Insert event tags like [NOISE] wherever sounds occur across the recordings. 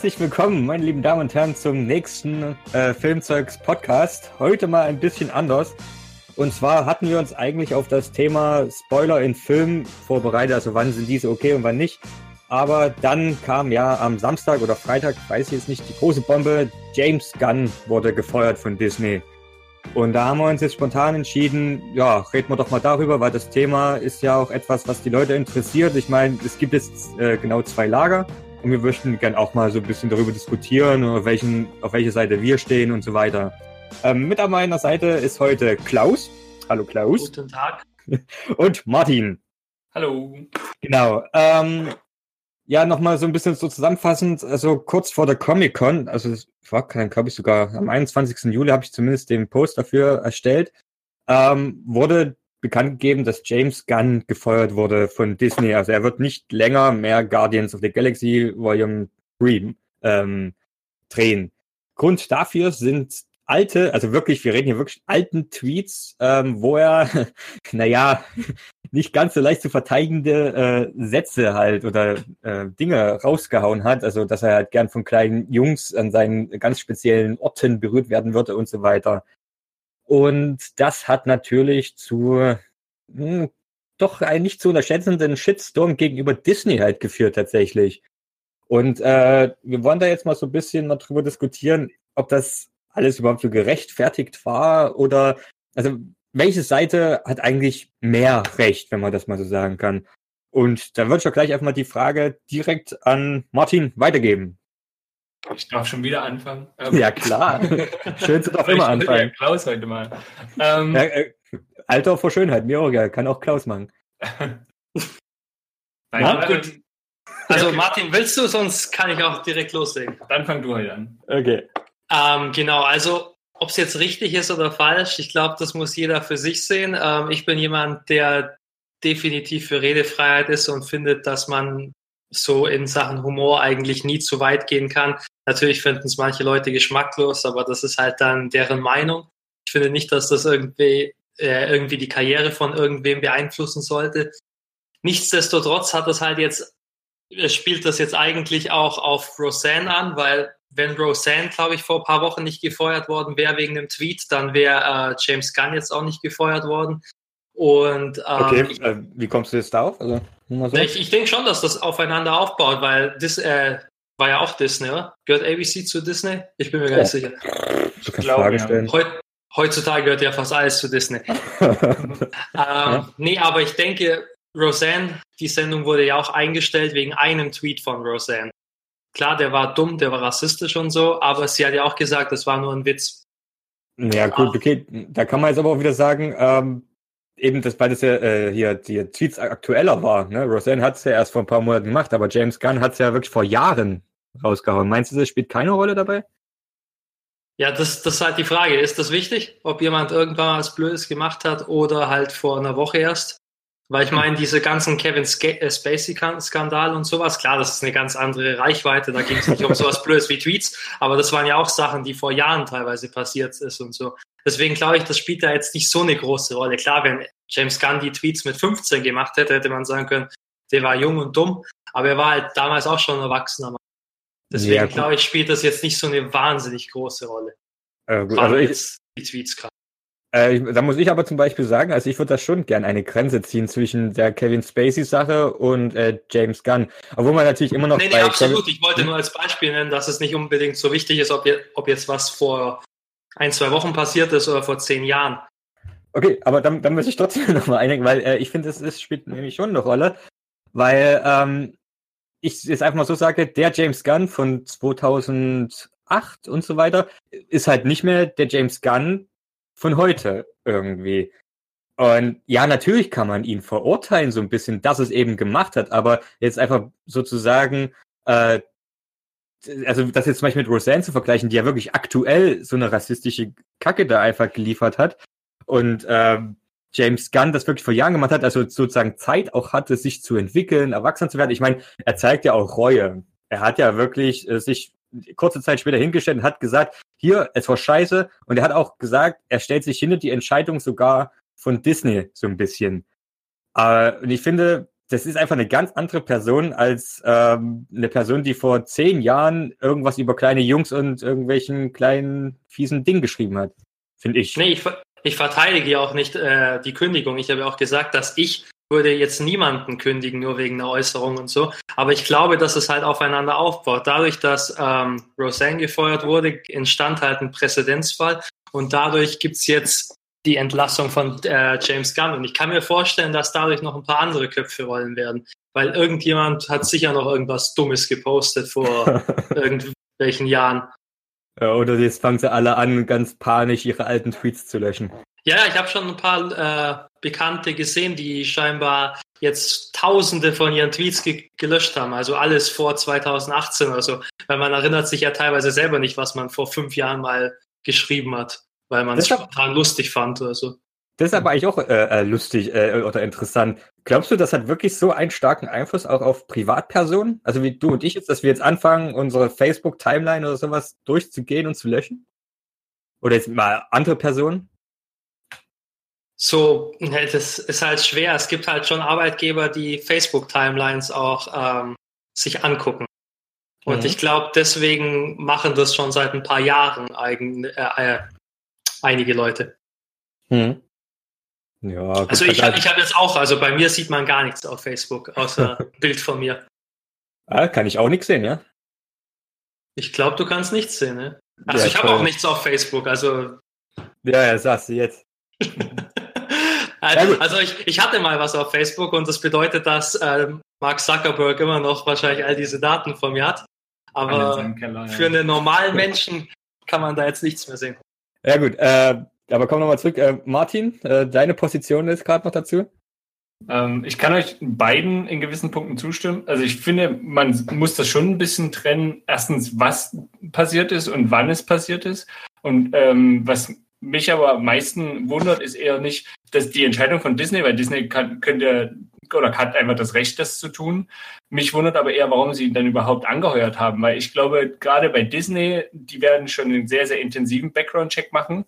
herzlich willkommen, meine lieben Damen und Herren, zum nächsten äh, Filmzeugs Podcast. Heute mal ein bisschen anders. Und zwar hatten wir uns eigentlich auf das Thema Spoiler in Filmen vorbereitet, also wann sind diese okay und wann nicht. Aber dann kam ja am Samstag oder Freitag, weiß ich jetzt nicht, die große Bombe. James Gunn wurde gefeuert von Disney. Und da haben wir uns jetzt spontan entschieden, ja, reden wir doch mal darüber, weil das Thema ist ja auch etwas, was die Leute interessiert. Ich meine, es gibt jetzt äh, genau zwei Lager und wir möchten gern auch mal so ein bisschen darüber diskutieren, auf, welchen, auf welche Seite wir stehen und so weiter. Ähm, mit an meiner Seite ist heute Klaus. Hallo Klaus. Guten Tag. [LAUGHS] Und Martin. Hallo. Genau. Ähm, ja, nochmal so ein bisschen so zusammenfassend, also kurz vor der Comic-Con, also es war, glaube ich, sogar am 21. Juli habe ich zumindest den Post dafür erstellt, ähm, wurde bekannt gegeben, dass James Gunn gefeuert wurde von Disney. Also er wird nicht länger mehr Guardians of the Galaxy Volume 3 ähm, drehen. Grund dafür sind alte, also wirklich, wir reden hier wirklich alten Tweets, ähm, wo er, [LAUGHS] naja, [LAUGHS] nicht ganz so leicht zu verteidigende äh, Sätze halt oder äh, Dinge rausgehauen hat. Also, dass er halt gern von kleinen Jungs an seinen ganz speziellen Orten berührt werden würde und so weiter. Und das hat natürlich zu mh, hm, doch einen nicht zu unterschätzenden Shitstorm gegenüber Disney halt geführt tatsächlich. Und äh, wir wollen da jetzt mal so ein bisschen mal drüber diskutieren, ob das alles überhaupt so gerechtfertigt war oder also welche Seite hat eigentlich mehr Recht, wenn man das mal so sagen kann. Und da würde ich doch gleich einfach mal die Frage direkt an Martin weitergeben. Ich darf schon wieder anfangen. Ähm, ja, klar. [LAUGHS] Schön zu doch immer anfangen. Ja, Klaus heute mal. Ähm, ja, äh, Alter vor Schönheit, mir auch, ja, kann auch Klaus machen. [LAUGHS] Nein, ja, gut. Also Martin, willst du, sonst kann ich auch direkt loslegen. Dann fang du heute an. Okay. Ähm, genau, also ob es jetzt richtig ist oder falsch, ich glaube, das muss jeder für sich sehen. Ähm, ich bin jemand, der definitiv für Redefreiheit ist und findet, dass man so in Sachen Humor eigentlich nie zu weit gehen kann. Natürlich finden es manche Leute geschmacklos, aber das ist halt dann deren Meinung. Ich finde nicht, dass das irgendwie, äh, irgendwie die Karriere von irgendwem beeinflussen sollte. Nichtsdestotrotz hat das halt jetzt, spielt das jetzt eigentlich auch auf Roseanne an, weil wenn Roseanne, glaube ich, vor ein paar Wochen nicht gefeuert worden wäre wegen dem Tweet, dann wäre äh, James Gunn jetzt auch nicht gefeuert worden. Und ähm, okay, ich, äh, wie kommst du jetzt darauf? Also, so. Ich, ich denke schon, dass das aufeinander aufbaut, weil das äh, war ja auch Disney, oder? Gehört ABC zu Disney? Ich bin mir gar nicht sicher. Du kannst Fragen stellen. Heut, heutzutage gehört ja fast alles zu Disney. [LAUGHS] ähm, ja. Nee, aber ich denke, Roseanne, die Sendung wurde ja auch eingestellt wegen einem Tweet von Roseanne. Klar, der war dumm, der war rassistisch und so, aber sie hat ja auch gesagt, das war nur ein Witz. Ja, gut, okay. Da kann man jetzt aber auch wieder sagen, ähm, eben das, weil das ja äh, hier die Tweets aktueller war. Ne? Roseanne hat es ja erst vor ein paar Monaten gemacht, aber James Gunn hat es ja wirklich vor Jahren rausgehauen. Meinst du, das spielt keine Rolle dabei? Ja, das, das ist halt die Frage. Ist das wichtig, ob jemand irgendwann was Blödes gemacht hat oder halt vor einer Woche erst? Weil ich meine, diese ganzen Kevin äh, Spacey-Skandal und sowas, klar, das ist eine ganz andere Reichweite, da ging es nicht um sowas [LAUGHS] Blödes wie Tweets, aber das waren ja auch Sachen, die vor Jahren teilweise passiert ist und so. Deswegen glaube ich, das spielt da jetzt nicht so eine große Rolle. Klar, wenn James Gunn die Tweets mit 15 gemacht hätte, hätte man sagen können, der war jung und dumm, aber er war halt damals auch schon ein Erwachsener. Deswegen ja, glaube ich, spielt das jetzt nicht so eine wahnsinnig große Rolle. Äh, gut, also ich, die Tweets gerade. Äh, da muss ich aber zum Beispiel sagen, also ich würde da schon gern eine Grenze ziehen zwischen der Kevin Spacey-Sache und äh, James Gunn. Obwohl man natürlich immer noch. Nee, nee, absolut. Kevin ich wollte nur als Beispiel nennen, dass es nicht unbedingt so wichtig ist, ob, je, ob jetzt was vor ein, zwei Wochen passiert ist oder vor zehn Jahren. Okay, aber dann, dann muss ich trotzdem [LAUGHS] nochmal eindenken, weil äh, ich finde, es, es spielt nämlich schon eine Rolle, weil ähm, ich jetzt einfach mal so sage, der James Gunn von 2008 und so weiter ist halt nicht mehr der James Gunn, von heute irgendwie. Und ja, natürlich kann man ihn verurteilen, so ein bisschen, dass es eben gemacht hat, aber jetzt einfach sozusagen, äh, also das jetzt zum Beispiel mit Roseanne zu vergleichen, die ja wirklich aktuell so eine rassistische Kacke da einfach geliefert hat und äh, James Gunn das wirklich vor Jahren gemacht hat, also sozusagen Zeit auch hatte, sich zu entwickeln, erwachsen zu werden. Ich meine, er zeigt ja auch Reue. Er hat ja wirklich äh, sich kurze Zeit später hingestellt und hat gesagt, hier, es war scheiße. Und er hat auch gesagt, er stellt sich hinter die Entscheidung sogar von Disney so ein bisschen. Äh, und ich finde, das ist einfach eine ganz andere Person als ähm, eine Person, die vor zehn Jahren irgendwas über kleine Jungs und irgendwelchen kleinen fiesen Dingen geschrieben hat. Finde ich. Nee, ich, ich verteidige ja auch nicht äh, die Kündigung. Ich habe ja auch gesagt, dass ich würde jetzt niemanden kündigen, nur wegen einer Äußerung und so. Aber ich glaube, dass es halt aufeinander aufbaut. Dadurch, dass ähm, Roseanne gefeuert wurde, entstand halt ein Präzedenzfall. Und dadurch gibt's jetzt die Entlassung von äh, James Gunn. Und ich kann mir vorstellen, dass dadurch noch ein paar andere Köpfe rollen werden. Weil irgendjemand hat sicher noch irgendwas Dummes gepostet vor [LAUGHS] irgendwelchen Jahren. Ja, oder jetzt fangen sie alle an, ganz panisch ihre alten Tweets zu löschen. Ja, ich habe schon ein paar äh, Bekannte gesehen, die scheinbar jetzt Tausende von ihren Tweets ge gelöscht haben. Also alles vor 2018 oder so. Weil man erinnert sich ja teilweise selber nicht, was man vor fünf Jahren mal geschrieben hat weil man es total lustig fand oder so. Das ist aber eigentlich auch äh, äh, lustig äh, oder interessant. Glaubst du, das hat wirklich so einen starken Einfluss auch auf Privatpersonen? Also wie du und ich jetzt, dass wir jetzt anfangen, unsere Facebook-Timeline oder sowas durchzugehen und zu löschen? Oder jetzt mal andere Personen? So, das ist halt schwer. Es gibt halt schon Arbeitgeber, die Facebook-Timelines auch ähm, sich angucken. Und mhm. ich glaube, deswegen machen das schon seit ein paar Jahren eigen, äh, äh einige Leute. Hm. Ja, gut, also ich, ich habe jetzt auch, also bei mir sieht man gar nichts auf Facebook, außer [LAUGHS] Bild von mir. Ah, kann ich auch nichts sehen, ja? Ich glaube, du kannst nichts sehen, ne? Also ja, ich habe auch nichts auf Facebook, also. Ja, ja, sagst du jetzt. [LAUGHS] also, also ich, ich hatte mal was auf Facebook und das bedeutet, dass äh, Mark Zuckerberg immer noch wahrscheinlich all diese Daten von mir hat. Aber Keller, ja. für einen normalen [LAUGHS] Menschen kann man da jetzt nichts mehr sehen. Ja gut, äh, aber kommen wir nochmal zurück. Äh, Martin, äh, deine Position ist gerade noch dazu? Ähm, ich kann euch beiden in gewissen Punkten zustimmen. Also ich finde, man muss das schon ein bisschen trennen. Erstens, was passiert ist und wann es passiert ist. Und ähm, was mich aber am meisten wundert, ist eher nicht, dass die Entscheidung von Disney, weil Disney kann, könnte oder hat einfach das Recht, das zu tun. Mich wundert aber eher, warum sie ihn dann überhaupt angeheuert haben, weil ich glaube, gerade bei Disney, die werden schon einen sehr, sehr intensiven Background-Check machen.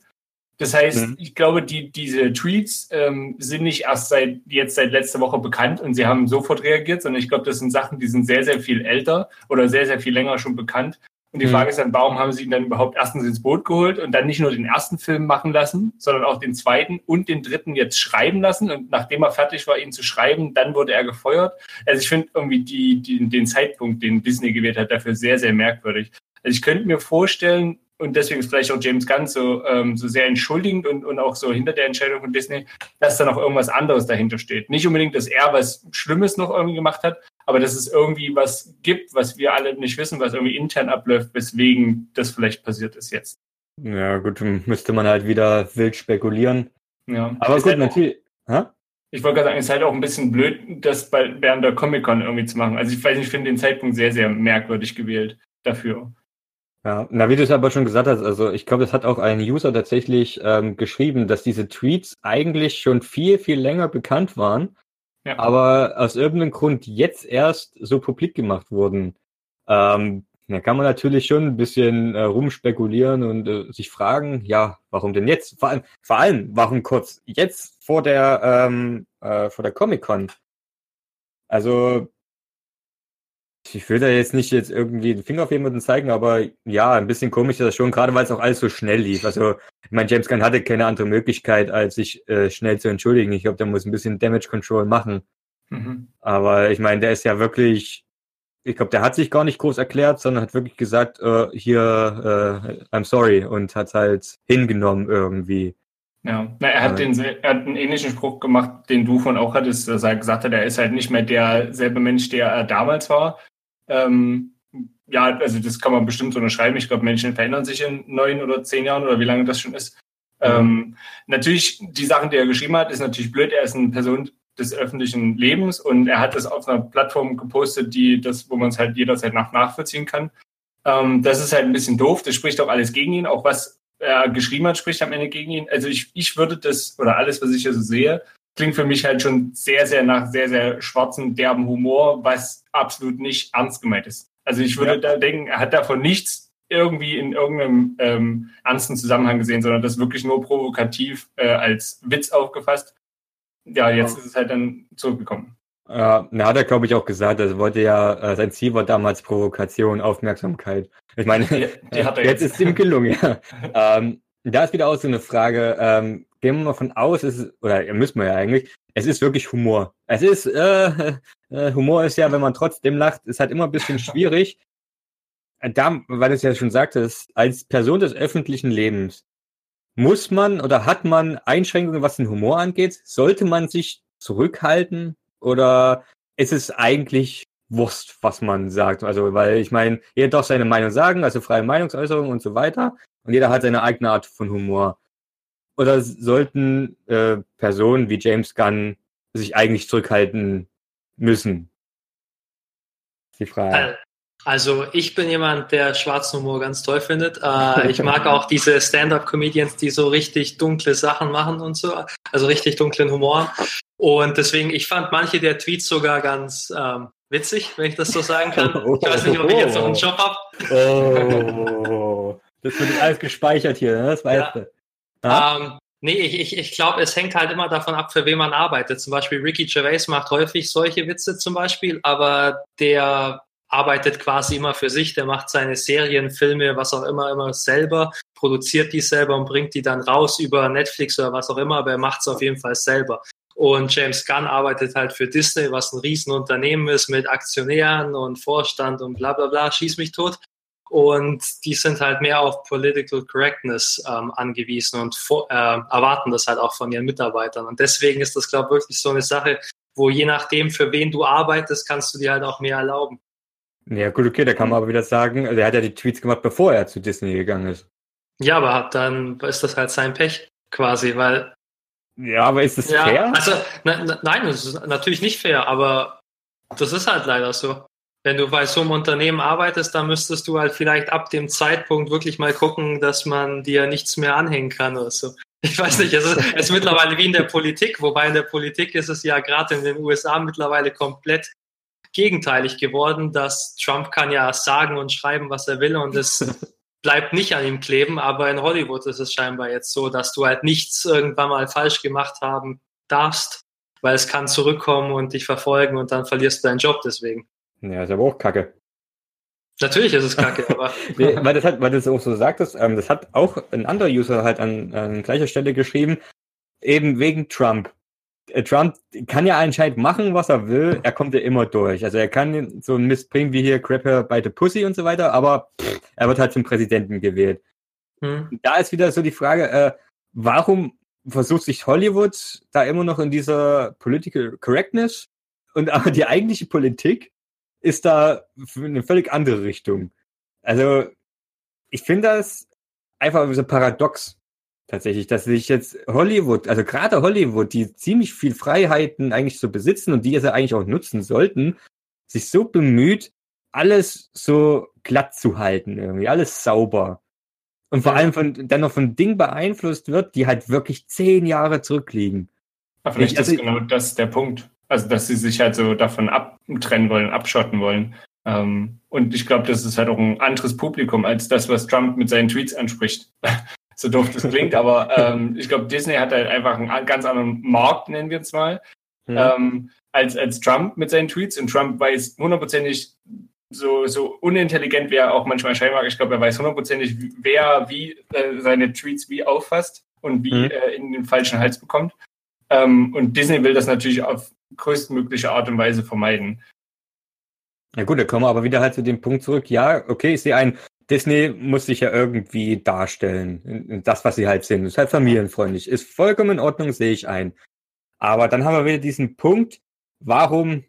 Das heißt, mhm. ich glaube, die, diese Tweets ähm, sind nicht erst seit jetzt seit letzter Woche bekannt und sie haben sofort reagiert, sondern ich glaube, das sind Sachen, die sind sehr, sehr viel älter oder sehr, sehr viel länger schon bekannt. Und die mhm. Frage ist dann, warum haben sie ihn dann überhaupt erstens ins Boot geholt und dann nicht nur den ersten Film machen lassen, sondern auch den zweiten und den dritten jetzt schreiben lassen. Und nachdem er fertig war, ihn zu schreiben, dann wurde er gefeuert. Also ich finde irgendwie die, die, den Zeitpunkt, den Disney gewählt hat, dafür sehr, sehr merkwürdig. Also ich könnte mir vorstellen, und deswegen ist vielleicht auch James Gunn so, ähm, so sehr entschuldigend und, und auch so hinter der Entscheidung von Disney, dass da noch irgendwas anderes dahinter steht. Nicht unbedingt, dass er was Schlimmes noch irgendwie gemacht hat, aber dass es irgendwie was gibt, was wir alle nicht wissen, was irgendwie intern abläuft, weswegen das vielleicht passiert ist jetzt. Ja, gut, müsste man halt wieder wild spekulieren. Ja. Aber gut, halt natürlich. Auch, ich wollte gerade sagen, es ist halt auch ein bisschen blöd, das bei, während der Comic-Con irgendwie zu machen. Also ich weiß nicht, ich finde den Zeitpunkt sehr, sehr merkwürdig gewählt dafür. Ja, na, wie du es aber schon gesagt hast, also ich glaube, das hat auch ein User tatsächlich ähm, geschrieben, dass diese Tweets eigentlich schon viel, viel länger bekannt waren, ja. aber aus irgendeinem Grund jetzt erst so publik gemacht wurden. Ähm, da kann man natürlich schon ein bisschen äh, rumspekulieren und äh, sich fragen, ja, warum denn jetzt? Vor allem, vor allem, warum kurz jetzt vor der ähm, äh, vor der Comic Con? Also ich will da jetzt nicht jetzt irgendwie den Finger auf jemanden zeigen, aber ja, ein bisschen komisch ist das schon, gerade weil es auch alles so schnell lief. Also, ich meine, James Gunn hatte keine andere Möglichkeit, als sich äh, schnell zu entschuldigen. Ich glaube, der muss ein bisschen Damage Control machen. Mhm. Aber ich meine, der ist ja wirklich, ich glaube, der hat sich gar nicht groß erklärt, sondern hat wirklich gesagt, äh, hier, äh, I'm sorry und hat halt hingenommen irgendwie. Ja, Na, er hat, den, er hat einen ähnlichen Spruch gemacht, den du von auch hattest, dass er gesagt hat, er ist halt nicht mehr derselbe Mensch, der er damals war. Ähm, ja, also das kann man bestimmt so unterschreiben. Ich glaube, Menschen verändern sich in neun oder zehn Jahren oder wie lange das schon ist. Mhm. Ähm, natürlich, die Sachen, die er geschrieben hat, ist natürlich blöd. Er ist eine Person des öffentlichen Lebens und er hat das auf einer Plattform gepostet, die das, wo man es halt jederzeit nach nachvollziehen kann. Ähm, das ist halt ein bisschen doof. Das spricht auch alles gegen ihn. Auch was er geschrieben hat, spricht am Ende gegen ihn. Also ich, ich würde das, oder alles, was ich hier so sehe, klingt für mich halt schon sehr, sehr nach sehr, sehr schwarzen, derben Humor, was absolut nicht ernst gemeint ist. Also ich würde ja. da denken, er hat davon nichts irgendwie in irgendeinem ähm, ernsten Zusammenhang gesehen, sondern das wirklich nur provokativ äh, als Witz aufgefasst. Ja, jetzt ist es halt dann zurückgekommen. Ja, na, hat er, glaube ich, auch gesagt. Also wollte ja, äh, sein Ziel war damals Provokation, Aufmerksamkeit. Ich meine, die, die [LAUGHS] jetzt. jetzt. ist ihm gelungen, ja. [LAUGHS] ähm, da ist wieder auch so eine Frage, ähm, gehen wir mal von aus, ist, oder müssen wir ja eigentlich, es ist wirklich Humor. Es ist, äh, [LAUGHS] äh, Humor ist ja, wenn man trotzdem lacht, ist halt immer ein bisschen [LAUGHS] schwierig. Da, weil es ja schon sagte, als Person des öffentlichen Lebens muss man oder hat man Einschränkungen, was den Humor angeht? Sollte man sich zurückhalten oder ist es eigentlich Wurst, was man sagt? Also, weil ich meine, jeder darf seine Meinung sagen, also freie Meinungsäußerung und so weiter. Und jeder hat seine eigene Art von Humor. Oder sollten äh, Personen wie James Gunn sich eigentlich zurückhalten müssen? Die Frage. Also ich bin jemand, der schwarzen Humor ganz toll findet. Äh, ich mag auch diese Stand-up-Comedians, die so richtig dunkle Sachen machen und so, also richtig dunklen Humor. Und deswegen, ich fand manche der Tweets sogar ganz ähm, witzig, wenn ich das so sagen kann. Ich [LAUGHS] weiß nicht, ob ich jetzt noch einen Job habe. Oh, das wird alles gespeichert hier, ne? das weißt ja. du. Ähm, nee, ich, ich, ich glaube, es hängt halt immer davon ab, für wen man arbeitet. Zum Beispiel Ricky Gervais macht häufig solche Witze zum Beispiel, aber der arbeitet quasi immer für sich, der macht seine Serien, Filme, was auch immer, immer selber, produziert die selber und bringt die dann raus über Netflix oder was auch immer, aber er macht es auf jeden Fall selber. Und James Gunn arbeitet halt für Disney, was ein Riesenunternehmen ist mit Aktionären und Vorstand und bla bla bla, schieß mich tot. Und die sind halt mehr auf Political Correctness ähm, angewiesen und vor, äh, erwarten das halt auch von ihren Mitarbeitern. Und deswegen ist das, glaube ich, wirklich so eine Sache, wo je nachdem, für wen du arbeitest, kannst du dir halt auch mehr erlauben. Ja, gut, okay, da kann man aber wieder sagen, also er hat ja die Tweets gemacht, bevor er zu Disney gegangen ist. Ja, aber dann ist das halt sein Pech quasi, weil. Ja, aber ist das ja, fair? Also, na, na, nein, das ist natürlich nicht fair, aber das ist halt leider so. Wenn du bei so einem Unternehmen arbeitest, dann müsstest du halt vielleicht ab dem Zeitpunkt wirklich mal gucken, dass man dir nichts mehr anhängen kann oder so. [LAUGHS] Ich weiß nicht, es ist, es ist mittlerweile wie in der Politik, wobei in der Politik ist es ja gerade in den USA mittlerweile komplett gegenteilig geworden, dass Trump kann ja sagen und schreiben, was er will und es [LAUGHS] bleibt nicht an ihm kleben, aber in Hollywood ist es scheinbar jetzt so, dass du halt nichts irgendwann mal falsch gemacht haben darfst, weil es kann zurückkommen und dich verfolgen und dann verlierst du deinen Job deswegen. Ja, ist aber auch kacke. Natürlich ist es kacke, [LAUGHS] aber. nee, weil, das hat, weil das auch so sagtest, ähm, das hat auch ein anderer User halt an, an gleicher Stelle geschrieben, eben wegen Trump. Äh, Trump kann ja anscheinend machen, was er will. Er kommt ja immer durch. Also er kann so einen Mist bringen wie hier Crap Her by the Pussy und so weiter, aber pff, er wird halt zum Präsidenten gewählt. Hm. Da ist wieder so die Frage, äh, warum versucht sich Hollywood da immer noch in dieser Political Correctness und aber die eigentliche Politik ist da eine völlig andere Richtung. Also ich finde das einfach so paradox tatsächlich, dass sich jetzt Hollywood, also gerade Hollywood, die ziemlich viel Freiheiten eigentlich so besitzen und die sie eigentlich auch nutzen sollten, sich so bemüht, alles so glatt zu halten, irgendwie, alles sauber. Und vor allem von, dann noch von Dingen beeinflusst wird, die halt wirklich zehn Jahre zurückliegen. Aber vielleicht also, ist genau das der Punkt. Also, dass sie sich halt so davon abtrennen wollen, abschotten wollen. Ähm, und ich glaube, das ist halt auch ein anderes Publikum als das, was Trump mit seinen Tweets anspricht [LAUGHS] so doof das klingt, aber [LAUGHS] ähm, ich glaube, Disney hat halt einfach einen ganz anderen Markt, nennen wir es mal, mhm. ähm, als, als Trump mit seinen Tweets. Und Trump weiß hundertprozentig, so, so unintelligent wie er auch manchmal scheinen mag, ich glaube, er weiß hundertprozentig, wer wie äh, seine Tweets wie auffasst und wie mhm. äh, in den falschen Hals bekommt. Ähm, und Disney will das natürlich auf größtmögliche Art und Weise vermeiden. Ja gut, da kommen wir aber wieder halt zu dem Punkt zurück. Ja, okay, ich sehe ein, Disney muss sich ja irgendwie darstellen. Das, was sie halt sind. Ist halt familienfreundlich. Ist vollkommen in Ordnung, sehe ich ein. Aber dann haben wir wieder diesen Punkt, warum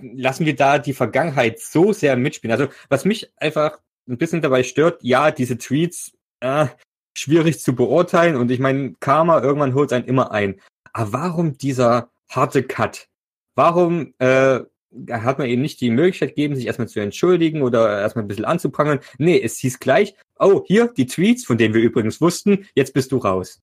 lassen wir da die Vergangenheit so sehr mitspielen? Also, was mich einfach ein bisschen dabei stört, ja, diese Tweets, äh, schwierig zu beurteilen und ich meine, Karma irgendwann holt einen immer ein. Aber warum dieser harte Cut? Warum äh, hat man eben nicht die Möglichkeit gegeben, sich erstmal zu entschuldigen oder erstmal ein bisschen anzuprangern. Nee, es hieß gleich, oh, hier die Tweets, von denen wir übrigens wussten, jetzt bist du raus.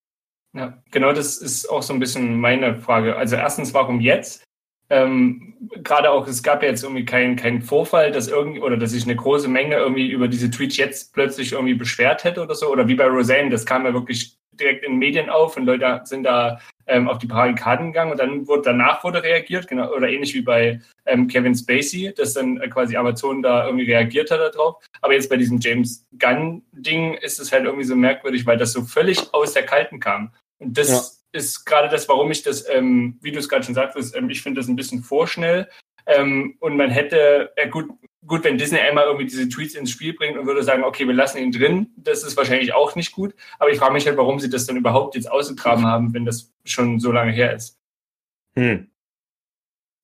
Ja, genau das ist auch so ein bisschen meine Frage. Also erstens, warum jetzt? Ähm, Gerade auch, es gab ja jetzt irgendwie keinen kein Vorfall, dass irgendwie oder dass sich eine große Menge irgendwie über diese Tweets jetzt plötzlich irgendwie beschwert hätte oder so. Oder wie bei Roseanne, das kam ja wirklich direkt in Medien auf und Leute sind da ähm, auf die Barrikaden gegangen und dann wurde danach wurde reagiert, genau, oder ähnlich wie bei ähm, Kevin Spacey, dass dann äh, quasi Amazon da irgendwie reagiert hat darauf. Aber jetzt bei diesem James Gunn-Ding ist es halt irgendwie so merkwürdig, weil das so völlig aus der Kalten kam. Und das ja. ist gerade das, warum ich das, ähm, wie du es gerade schon sagtest, ähm, ich finde das ein bisschen vorschnell. Ähm, und man hätte, äh, gut, gut, wenn Disney einmal irgendwie diese Tweets ins Spiel bringt und würde sagen, okay, wir lassen ihn drin, das ist wahrscheinlich auch nicht gut. Aber ich frage mich halt, warum sie das dann überhaupt jetzt ausgegraben haben, wenn das schon so lange her ist. Hm.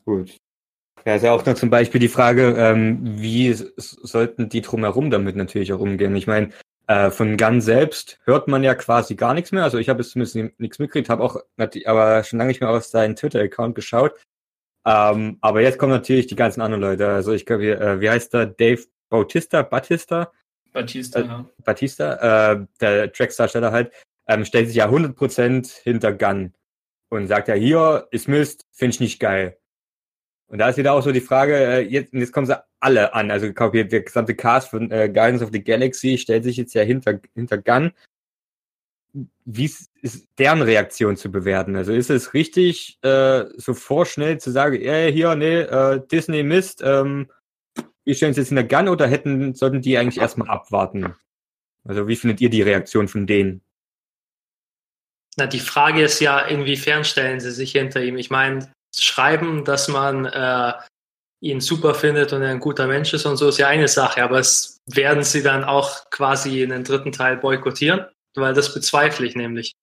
Gut. Ja, ist ja auch noch zum Beispiel die Frage, ähm, wie sollten die drumherum damit natürlich auch umgehen? Ich meine, äh, von Gun selbst hört man ja quasi gar nichts mehr. Also ich habe jetzt zumindest nichts mitgekriegt, habe auch aber schon lange nicht mehr auf seinen Twitter-Account geschaut. Ähm, aber jetzt kommen natürlich die ganzen anderen Leute. Also ich glaube, äh, wie heißt der? Dave Bautista? Batista? Batista, äh, ja. Batista, äh, der Trackstarsteller halt, ähm, stellt sich ja 100% hinter Gun und sagt ja, hier ist Mist, finde ich nicht geil. Und da ist wieder auch so die Frage, äh, jetzt, jetzt kommen sie alle an. Also ich glaube, der gesamte Cast von äh, Guardians of the Galaxy stellt sich jetzt ja hinter, hinter Gun wie ist deren Reaktion zu bewerten? Also ist es richtig, äh, so vorschnell zu sagen, ey, hier, nee, äh, Disney Mist, ähm, wir stellen es jetzt in der Gun oder hätten, sollten die eigentlich erstmal abwarten? Also wie findet ihr die Reaktion von denen? Na, die Frage ist ja, inwiefern stellen sie sich hinter ihm? Ich meine, schreiben, dass man äh, ihn super findet und er ein guter Mensch ist und so ist ja eine Sache, aber es werden sie dann auch quasi in den dritten Teil boykottieren? weil das bezweifle ich nämlich.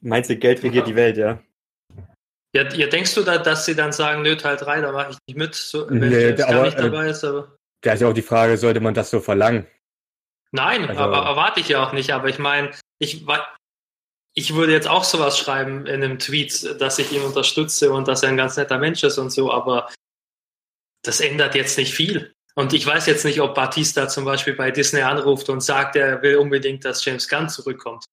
Meinst du, Geld regiert die Welt, ja? Ja, ja, denkst du da, dass sie dann sagen, nö, Teil 3, da mache ich nicht mit, so, wenn nee, ich gar nicht dabei äh, ist, aber. Da ist ja auch die Frage, sollte man das so verlangen? Nein, also, aber erwarte ich ja auch nicht, aber ich meine, ich, ich würde jetzt auch sowas schreiben in einem Tweet, dass ich ihn unterstütze und dass er ein ganz netter Mensch ist und so, aber das ändert jetzt nicht viel. Und ich weiß jetzt nicht, ob Batista zum Beispiel bei Disney anruft und sagt, er will unbedingt, dass James Gunn zurückkommt.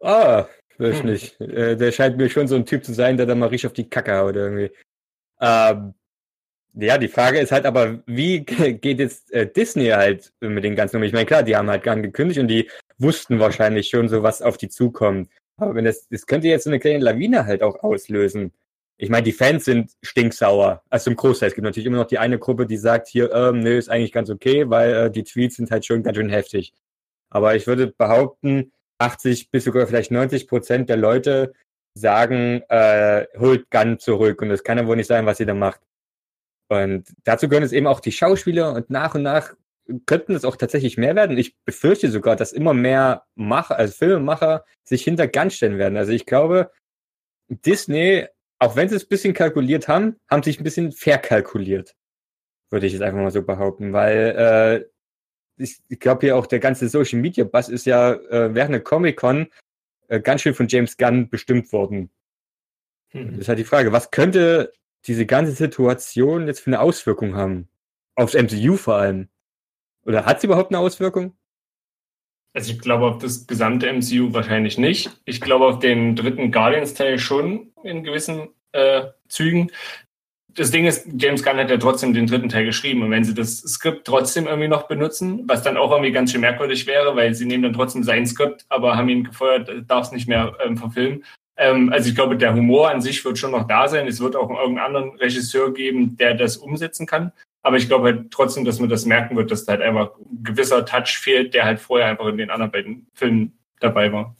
Ah, weiß hm. nicht. Äh, der scheint mir schon so ein Typ zu sein, der da mal richtig auf die Kacke haut irgendwie. Ähm, ja, die Frage ist halt aber, wie [LAUGHS] geht jetzt äh, Disney halt mit den ganzen um? Ich meine, klar, die haben halt Gunn gekündigt und die wussten wahrscheinlich schon so, was auf die zukommt. Aber wenn das, das könnte jetzt so eine kleine Lawine halt auch auslösen ich meine, die Fans sind stinksauer. Also im Großteil. Es gibt natürlich immer noch die eine Gruppe, die sagt, hier, ähm, nö, ist eigentlich ganz okay, weil äh, die Tweets sind halt schon ganz schön heftig. Aber ich würde behaupten, 80 bis sogar vielleicht 90 Prozent der Leute sagen, äh, holt Gun zurück. Und das kann ja wohl nicht sein, was ihr da macht. Und dazu gehören es eben auch die Schauspieler und nach und nach könnten es auch tatsächlich mehr werden. Ich befürchte sogar, dass immer mehr Macher, also Filmemacher sich hinter Gun stellen werden. Also ich glaube, Disney auch wenn sie es ein bisschen kalkuliert haben, haben sie sich ein bisschen verkalkuliert. Würde ich jetzt einfach mal so behaupten, weil äh, ich, ich glaube hier auch der ganze Social Media Bass ist ja äh, während der Comic Con äh, ganz schön von James Gunn bestimmt worden. Hm. Das ist halt die Frage, was könnte diese ganze Situation jetzt für eine Auswirkung haben? Aufs MCU vor allem. Oder hat sie überhaupt eine Auswirkung? Also ich glaube auf das gesamte MCU wahrscheinlich nicht. Ich glaube auf den dritten Guardians-Teil schon in gewissen äh, Zügen. Das Ding ist, James Gunn hat ja trotzdem den dritten Teil geschrieben. Und wenn sie das Skript trotzdem irgendwie noch benutzen, was dann auch irgendwie ganz schön merkwürdig wäre, weil sie nehmen dann trotzdem sein Skript, aber haben ihn gefeuert, darf es nicht mehr ähm, verfilmen. Ähm, also ich glaube, der Humor an sich wird schon noch da sein. Es wird auch irgendeinen anderen Regisseur geben, der das umsetzen kann. Aber ich glaube halt trotzdem, dass man das merken wird, dass da halt einfach ein gewisser Touch fehlt, der halt vorher einfach in den anderen beiden Filmen dabei war.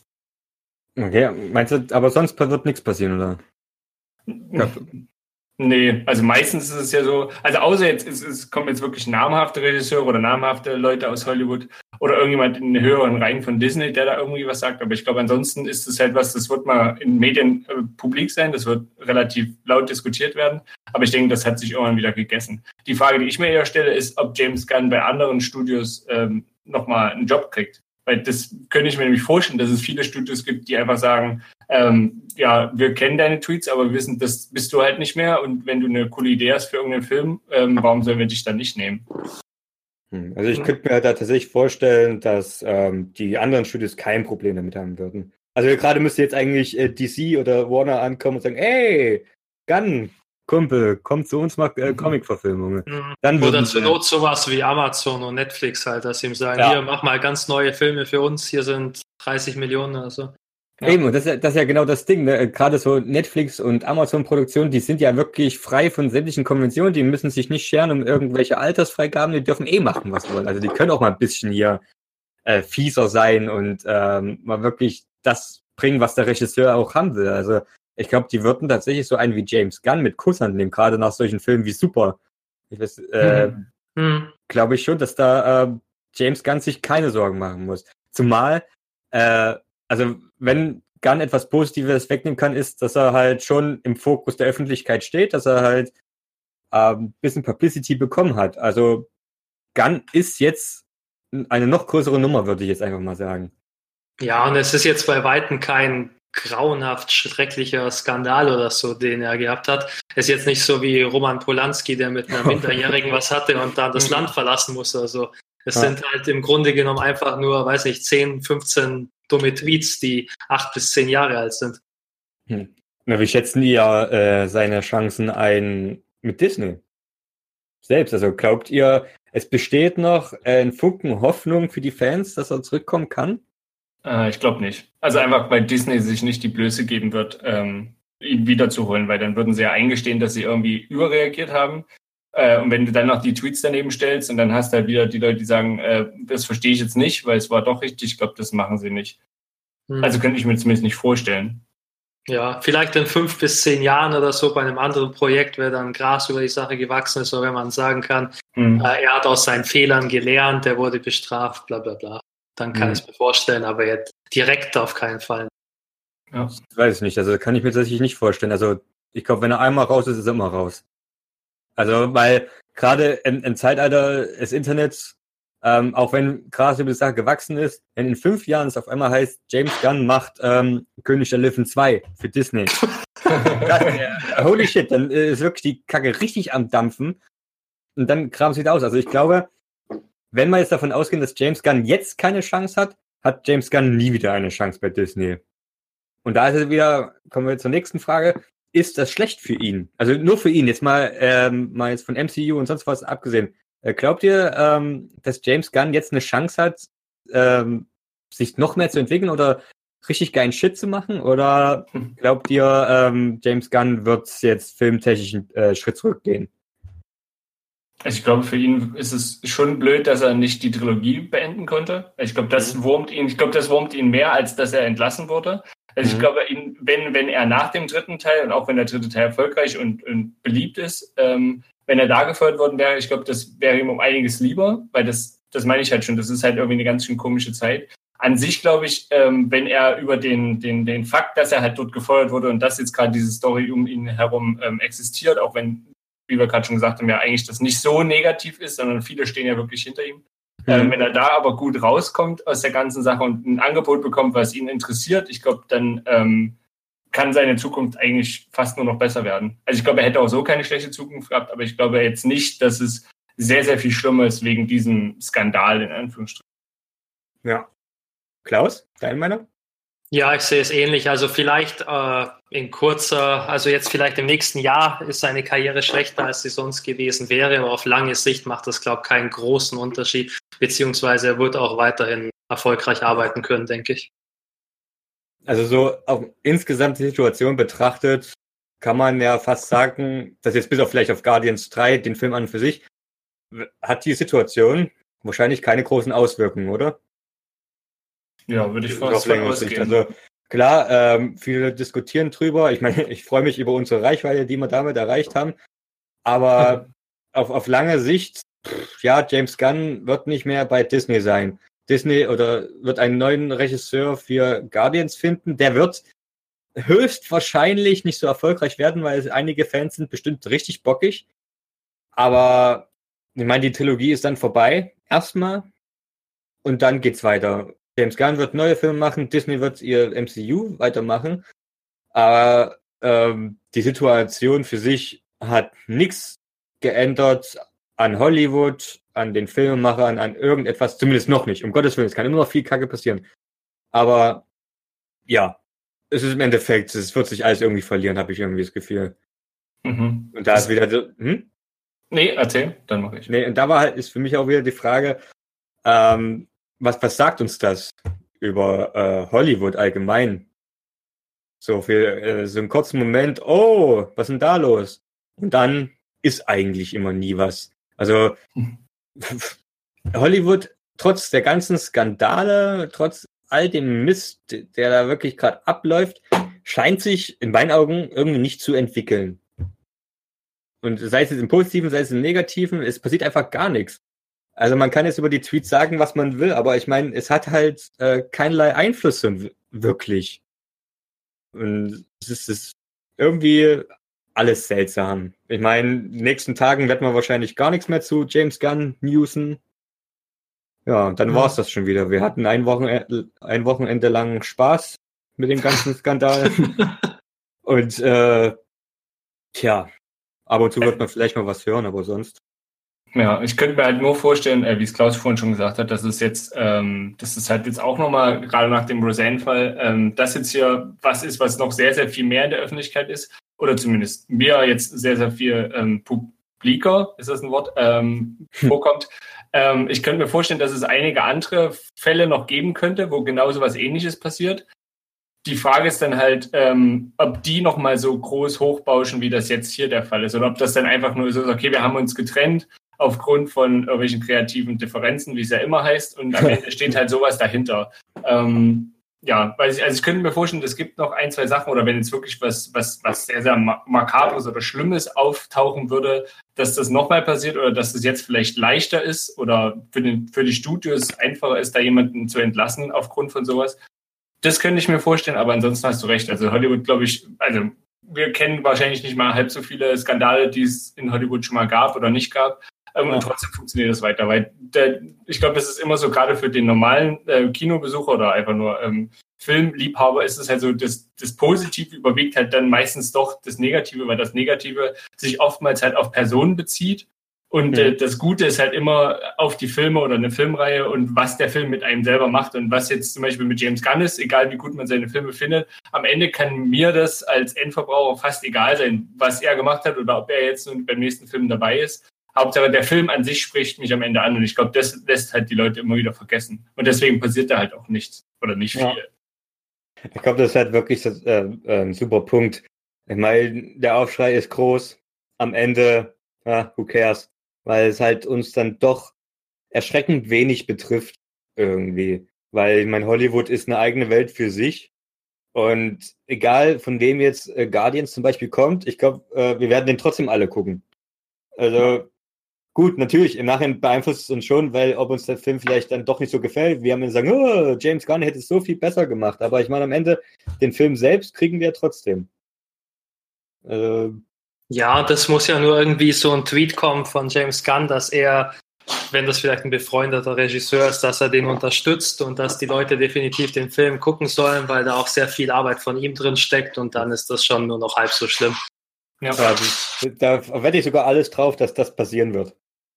Okay, meinst du, aber sonst wird nichts passieren, oder? [LAUGHS] Nee, also meistens ist es ja so, also außer jetzt es, es kommen jetzt wirklich namhafte Regisseure oder namhafte Leute aus Hollywood oder irgendjemand in den höheren Reihen von Disney, der da irgendwie was sagt. Aber ich glaube, ansonsten ist es halt was, das wird mal in Medien äh, publik sein, das wird relativ laut diskutiert werden. Aber ich denke, das hat sich irgendwann wieder gegessen. Die Frage, die ich mir eher stelle, ist, ob James Gunn bei anderen Studios ähm, nochmal einen Job kriegt. Weil das könnte ich mir nämlich vorstellen, dass es viele Studios gibt, die einfach sagen, ähm, ja, wir kennen deine Tweets, aber wir wissen, das bist du halt nicht mehr. Und wenn du eine coole Idee hast für irgendeinen Film, ähm, warum sollen wir dich dann nicht nehmen? Hm, also ich könnte mir da tatsächlich vorstellen, dass ähm, die anderen Studios kein Problem damit haben würden. Also gerade müsste jetzt eigentlich äh, DC oder Warner ankommen und sagen, hey, Gun, Kumpel, komm zu uns, mach äh, mhm. Comic-Verfilmungen. Mhm. Dann Oder zur Not sowas wie Amazon und Netflix halt, dass sie ihm sagen, ja. hier, mach mal ganz neue Filme für uns, hier sind 30 Millionen oder so. Ja. Eben, und das, ist ja, das ist ja genau das Ding. Ne? Gerade so Netflix und Amazon-Produktionen, die sind ja wirklich frei von sämtlichen Konventionen. Die müssen sich nicht scheren um irgendwelche Altersfreigaben. Die dürfen eh machen, was sie wollen. Also die können auch mal ein bisschen hier äh, fieser sein und ähm, mal wirklich das bringen, was der Regisseur auch haben will. Also ich glaube, die würden tatsächlich so einen wie James Gunn mit Kuss annehmen, gerade nach solchen Filmen wie Super. Ich weiß, äh, hm. hm. glaube ich schon, dass da äh, James Gunn sich keine Sorgen machen muss. Zumal, äh, also wenn Gunn etwas Positives wegnehmen kann, ist, dass er halt schon im Fokus der Öffentlichkeit steht, dass er halt äh, ein bisschen Publicity bekommen hat. Also Gunn ist jetzt eine noch größere Nummer, würde ich jetzt einfach mal sagen. Ja, und es ist jetzt bei Weitem kein grauenhaft schrecklicher Skandal oder so, den er gehabt hat. Ist jetzt nicht so wie Roman Polanski, der mit einer [LAUGHS] Minderjährigen was hatte und dann das Land verlassen muss oder so. Es ja. sind halt im Grunde genommen einfach nur, weiß ich, 10, 15 dumme Tweets, die acht bis zehn Jahre alt sind. Hm. Na, wie schätzen ihr äh, seine Chancen ein mit Disney? Selbst, also glaubt ihr, es besteht noch äh, ein Funken Hoffnung für die Fans, dass er zurückkommen kann? Äh, ich glaube nicht. Also einfach, weil Disney sich nicht die Blöße geben wird, ähm, ihn wiederzuholen, weil dann würden sie ja eingestehen, dass sie irgendwie überreagiert haben. Äh, und wenn du dann noch die Tweets daneben stellst und dann hast du halt wieder die Leute, die sagen, äh, das verstehe ich jetzt nicht, weil es war doch richtig, ich glaube, das machen sie nicht. Hm. Also könnte ich mir zumindest nicht vorstellen. Ja, vielleicht in fünf bis zehn Jahren oder so bei einem anderen Projekt, wenn dann Gras über die Sache gewachsen ist, oder wenn man sagen kann, hm. äh, er hat aus seinen Fehlern gelernt, er wurde bestraft, bla bla bla. Dann kann hm. ich es mir vorstellen, aber jetzt direkt auf keinen Fall. Ja. Ich weiß ich nicht, also kann ich mir tatsächlich nicht vorstellen. Also ich glaube, wenn er einmal raus ist, ist er immer raus. Also, weil gerade im, im Zeitalter des Internets, ähm, auch wenn Gras über die Sache gewachsen ist, wenn in fünf Jahren es auf einmal heißt, James Gunn macht ähm, König der Löwen 2 für Disney. [LAUGHS] das, äh, holy shit, dann ist wirklich die Kacke richtig am Dampfen. Und dann kramen sie wieder aus. Also ich glaube, wenn wir jetzt davon ausgehen, dass James Gunn jetzt keine Chance hat, hat James Gunn nie wieder eine Chance bei Disney. Und da ist es wieder, kommen wir zur nächsten Frage, ist das schlecht für ihn? Also nur für ihn, jetzt mal, ähm, mal jetzt von MCU und sonst was abgesehen. Äh, glaubt ihr, ähm, dass James Gunn jetzt eine Chance hat, ähm, sich noch mehr zu entwickeln oder richtig geilen Shit zu machen? Oder glaubt ihr, ähm, James Gunn wird jetzt filmtechnisch einen äh, Schritt zurückgehen? Also ich glaube, für ihn ist es schon blöd, dass er nicht die Trilogie beenden konnte. Ich glaube, das mhm. wurmt ihn, ich glaube, das wurmt ihn mehr, als dass er entlassen wurde. Also mhm. ich glaube, ihn, wenn, wenn er nach dem dritten Teil und auch wenn der dritte Teil erfolgreich und, und beliebt ist, ähm, wenn er da gefeuert worden wäre, ich glaube, das wäre ihm um einiges lieber, weil das, das meine ich halt schon, das ist halt irgendwie eine ganz schön komische Zeit. An sich glaube ich, ähm, wenn er über den, den, den Fakt, dass er halt dort gefeuert wurde und dass jetzt gerade diese Story um ihn herum ähm, existiert, auch wenn, wie wir gerade schon gesagt haben, ja eigentlich das nicht so negativ ist, sondern viele stehen ja wirklich hinter ihm, ähm, mhm. wenn er da aber gut rauskommt aus der ganzen Sache und ein Angebot bekommt, was ihn interessiert, ich glaube, dann ähm, kann seine Zukunft eigentlich fast nur noch besser werden. Also ich glaube, er hätte auch so keine schlechte Zukunft gehabt, aber ich glaube jetzt nicht, dass es sehr, sehr viel schlimmer ist wegen diesem Skandal in Anführungsstrichen. Ja. Klaus, deine Meinung? Ja, ich sehe es ähnlich. Also vielleicht äh, in kurzer, also jetzt vielleicht im nächsten Jahr ist seine Karriere schlechter, als sie sonst gewesen wäre, aber auf lange Sicht macht das, glaube ich, keinen großen Unterschied, beziehungsweise er wird auch weiterhin erfolgreich arbeiten können, denke ich. Also so auch insgesamt die Situation betrachtet, kann man ja fast sagen, dass jetzt bis auf vielleicht auf Guardians 3, den Film an für sich, hat die Situation wahrscheinlich keine großen Auswirkungen, oder? Ja, würde ich fast sagen. Also klar, ähm, viele diskutieren drüber. Ich meine, [LAUGHS] ich freue mich über unsere Reichweite, die wir damit erreicht haben. Aber [LAUGHS] auf, auf lange Sicht, pff, ja, James Gunn wird nicht mehr bei Disney sein. Disney oder wird einen neuen Regisseur für Guardians finden. Der wird höchstwahrscheinlich nicht so erfolgreich werden, weil einige Fans sind bestimmt richtig bockig. Aber ich meine, die Trilogie ist dann vorbei, erstmal. Und dann geht's weiter. James Gunn wird neue Filme machen, Disney wird ihr MCU weitermachen, aber ähm, die Situation für sich hat nichts geändert an Hollywood, an den Filmemachern, an irgendetwas, zumindest noch nicht. Um Gottes Willen, es kann immer noch viel Kacke passieren. Aber ja, es ist im Endeffekt, es wird sich alles irgendwie verlieren, habe ich irgendwie das Gefühl. Mhm. Und da ist wieder so, hm? Nee, erzähl, dann mache ich. Nee, und da war halt, ist für mich auch wieder die Frage, ähm, was, was sagt uns das über äh, Hollywood allgemein? So für äh, so einen kurzen Moment, oh, was ist denn da los? Und dann ist eigentlich immer nie was. Also [LAUGHS] Hollywood, trotz der ganzen Skandale, trotz all dem Mist, der da wirklich gerade abläuft, scheint sich in meinen Augen irgendwie nicht zu entwickeln. Und sei es jetzt im Positiven, sei es im Negativen, es passiert einfach gar nichts. Also man kann jetzt über die Tweets sagen, was man will, aber ich meine, es hat halt äh, keinerlei Einflüsse wirklich. Und es ist, ist irgendwie alles seltsam. Ich meine, nächsten Tagen werden wir wahrscheinlich gar nichts mehr zu James Gunn newsen. Ja, dann ja. war es das schon wieder. Wir hatten ein, Wochenende, ein Wochenende lang Spaß mit dem ganzen Skandal. [LAUGHS] Und äh, tja, ab und zu wird man vielleicht mal was hören, aber sonst. Ja, ich könnte mir halt nur vorstellen, äh, wie es Klaus vorhin schon gesagt hat, dass es jetzt, ähm, dass es halt jetzt auch nochmal, gerade nach dem Roseanne-Fall, ähm, das jetzt hier was ist, was noch sehr, sehr viel mehr in der Öffentlichkeit ist, oder zumindest mir jetzt sehr, sehr viel ähm, publiker, ist das ein Wort, ähm, vorkommt. Ähm, ich könnte mir vorstellen, dass es einige andere Fälle noch geben könnte, wo genau so was ähnliches passiert. Die Frage ist dann halt, ähm, ob die nochmal so groß hochbauschen, wie das jetzt hier der Fall ist, oder ob das dann einfach nur so ist, okay, wir haben uns getrennt, aufgrund von irgendwelchen kreativen Differenzen, wie es ja immer heißt, und am Ende steht halt sowas dahinter. Ähm, ja, weil ich, also ich könnte mir vorstellen, es gibt noch ein, zwei Sachen, oder wenn jetzt wirklich was, was, was sehr, sehr makabres oder Schlimmes auftauchen würde, dass das nochmal passiert oder dass es jetzt vielleicht leichter ist oder für, den, für die Studios einfacher ist, da jemanden zu entlassen aufgrund von sowas. Das könnte ich mir vorstellen, aber ansonsten hast du recht. Also Hollywood, glaube ich, also wir kennen wahrscheinlich nicht mal halb so viele Skandale, die es in Hollywood schon mal gab oder nicht gab. Ähm, ja. Und trotzdem funktioniert das weiter, weil der, ich glaube, es ist immer so, gerade für den normalen äh, Kinobesucher oder einfach nur ähm, Filmliebhaber ist es halt so, das, das Positive überwiegt halt dann meistens doch das Negative, weil das Negative sich oftmals halt auf Personen bezieht. Und äh, das Gute ist halt immer auf die Filme oder eine Filmreihe und was der Film mit einem selber macht und was jetzt zum Beispiel mit James Gunn ist, egal wie gut man seine Filme findet. Am Ende kann mir das als Endverbraucher fast egal sein, was er gemacht hat oder ob er jetzt nun beim nächsten Film dabei ist. Hauptsache der Film an sich spricht mich am Ende an und ich glaube, das lässt halt die Leute immer wieder vergessen. Und deswegen passiert da halt auch nichts oder nicht viel. Ja. Ich glaube, das ist halt wirklich das, äh, äh, ein super Punkt. Ich meine, der Aufschrei ist groß. Am Ende, ja, who cares? Weil es halt uns dann doch erschreckend wenig betrifft irgendwie. Weil ich meine, Hollywood ist eine eigene Welt für sich. Und egal von wem jetzt äh, Guardians zum Beispiel kommt, ich glaube, äh, wir werden den trotzdem alle gucken. Also gut, natürlich, im Nachhinein beeinflusst es uns schon, weil ob uns der Film vielleicht dann doch nicht so gefällt, wir haben dann sagen, oh, James Gunn hätte es so viel besser gemacht. Aber ich meine, am Ende, den Film selbst kriegen wir trotzdem. Äh, ja, das muss ja nur irgendwie so ein Tweet kommen von James Gunn, dass er, wenn das vielleicht ein befreundeter Regisseur ist, dass er den unterstützt und dass die Leute definitiv den Film gucken sollen, weil da auch sehr viel Arbeit von ihm drin steckt und dann ist das schon nur noch halb so schlimm. Ja. Da wette ich sogar alles drauf, dass das passieren wird.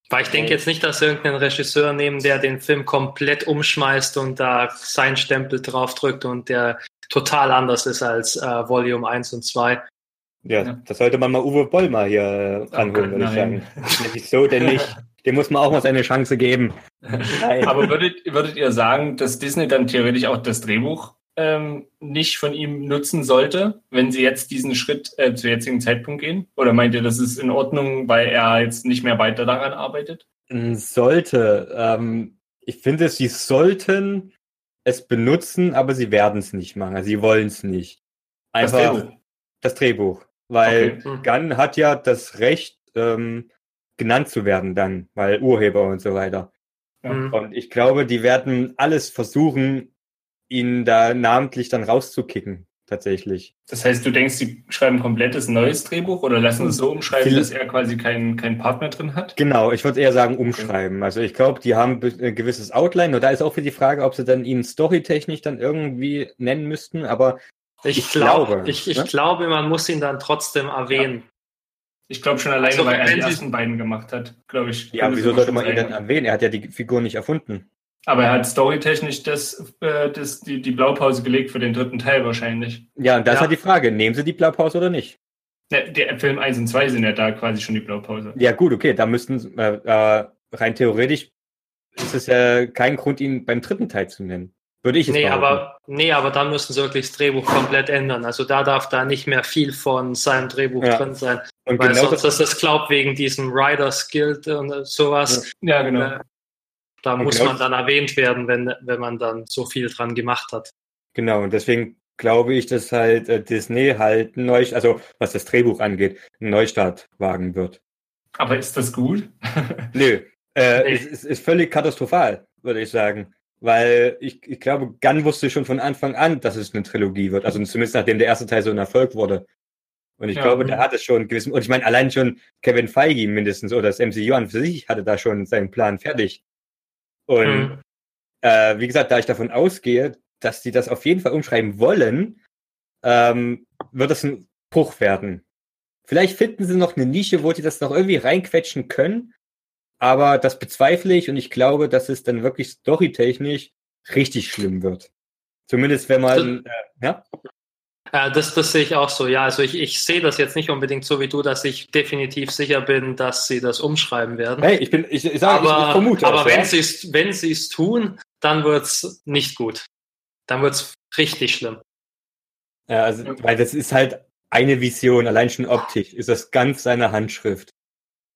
Weil ich denke jetzt nicht, dass irgendein Regisseur nehmen, der den Film komplett umschmeißt und da sein Stempel draufdrückt und der total anders ist als äh, Volume 1 und 2. Ja, ja, das sollte man mal Uwe Boll mal hier äh, anholen, würde ich sagen. Nicht so, denn nicht. Dem muss man auch mal seine Chance geben. [LAUGHS] Nein. Aber würdet, würdet ihr sagen, dass Disney dann theoretisch auch das Drehbuch ähm, nicht von ihm nutzen sollte, wenn sie jetzt diesen Schritt äh, zu jetzigen Zeitpunkt gehen? Oder meint ihr, das ist in Ordnung, weil er jetzt nicht mehr weiter daran arbeitet? Sollte. Ähm, ich finde, sie sollten es benutzen, aber sie werden es nicht machen. Sie wollen es nicht. Einfach das Drehbuch. Das Drehbuch. Weil okay. Hm. Gunn hat ja das Recht, ähm, genannt zu werden dann, weil Urheber und so weiter. Ja. Und ich glaube, die werden alles versuchen, ihn da namentlich dann rauszukicken, tatsächlich. Das heißt, du denkst, sie schreiben komplettes neues Drehbuch oder lassen es so umschreiben, Viel dass er quasi keinen keinen Partner drin hat? Genau, ich würde eher sagen umschreiben. Also ich glaube, die haben ein gewisses Outline und da ist auch für die Frage, ob sie dann ihn storytechnisch dann irgendwie nennen müssten, aber ich, ich glaube, ich, ich ne? glaube, man muss ihn dann trotzdem erwähnen. Ja. Ich glaube schon alleine, also, weil er die ersten beiden gemacht hat, glaube ich. Ja, wieso sollte man ihn dann erwähnen? Er hat ja die Figur nicht erfunden. Aber er hat storytechnisch das, äh, das, die, die Blaupause gelegt für den dritten Teil wahrscheinlich. Ja, und das ja. ist halt die Frage, nehmen sie die Blaupause oder nicht? Der, der, Film 1 und 2 sind ja da quasi schon die Blaupause. Ja gut, okay, da müssten, äh, äh, rein theoretisch ist es ja kein Grund, ihn beim dritten Teil zu nennen. Würde ich es nee, aber Nee, aber dann müssen sie wirklich das Drehbuch komplett ändern. Also da darf da nicht mehr viel von seinem Drehbuch ja. drin sein. Und weil genau sonst ist das glaubt wegen diesem Writers Guild und sowas. Ja, genau. Äh, da und muss genau man dann erwähnt werden, wenn, wenn man dann so viel dran gemacht hat. Genau, und deswegen glaube ich, dass halt äh, Disney halt ein Neustart, also was das Drehbuch angeht, einen Neustart wagen wird. Aber ist das gut? [LAUGHS] Nö, äh, nee. es, es ist völlig katastrophal, würde ich sagen. Weil ich, ich glaube, Gunn wusste schon von Anfang an, dass es eine Trilogie wird. Also zumindest nachdem der erste Teil so ein Erfolg wurde. Und ich ja, glaube, der hat es schon gewissen. Und ich meine, allein schon Kevin Feige mindestens oder das MCU an für sich hatte da schon seinen Plan fertig. Und mhm. äh, wie gesagt, da ich davon ausgehe, dass die das auf jeden Fall umschreiben wollen, ähm, wird es ein Bruch werden. Vielleicht finden sie noch eine Nische, wo sie das noch irgendwie reinquetschen können, aber das bezweifle ich und ich glaube, dass es dann wirklich storytechnisch richtig schlimm wird. Zumindest wenn man, äh, ja? Äh, das, das sehe ich auch so. Ja, also ich, ich sehe das jetzt nicht unbedingt so wie du, dass ich definitiv sicher bin, dass sie das umschreiben werden. Hey, ich bin, ich, ich sage, aber, ich, ich vermute. Aber wenn sie es, wenn sie es tun, dann wird es nicht gut. Dann wird es richtig schlimm. Ja, also, weil das ist halt eine Vision, allein schon optisch, ist das ganz seine Handschrift.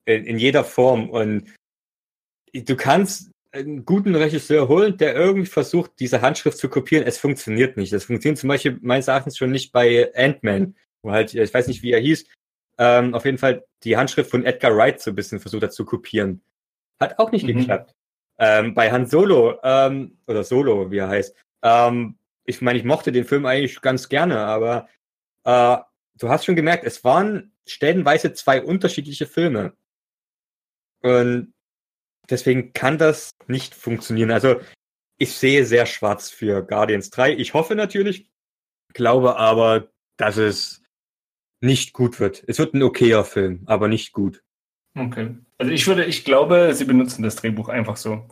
In, in jeder Form. Und du kannst einen guten Regisseur holen, der irgendwie versucht, diese Handschrift zu kopieren. Es funktioniert nicht. Das funktioniert zum Beispiel meines Erachtens schon nicht bei Ant-Man, wo halt, ich weiß nicht, wie er hieß, ähm, auf jeden Fall die Handschrift von Edgar Wright so ein bisschen versucht hat zu kopieren. Hat auch nicht mhm. geklappt. Ähm, bei Han Solo, ähm, oder Solo, wie er heißt, ähm, ich meine, ich mochte den Film eigentlich ganz gerne, aber äh, du hast schon gemerkt, es waren stellenweise zwei unterschiedliche Filme. Und deswegen kann das nicht funktionieren. Also ich sehe sehr schwarz für Guardians 3. Ich hoffe natürlich, glaube aber, dass es nicht gut wird. Es wird ein okayer Film, aber nicht gut. Okay. Also ich würde, ich glaube, sie benutzen das Drehbuch einfach so.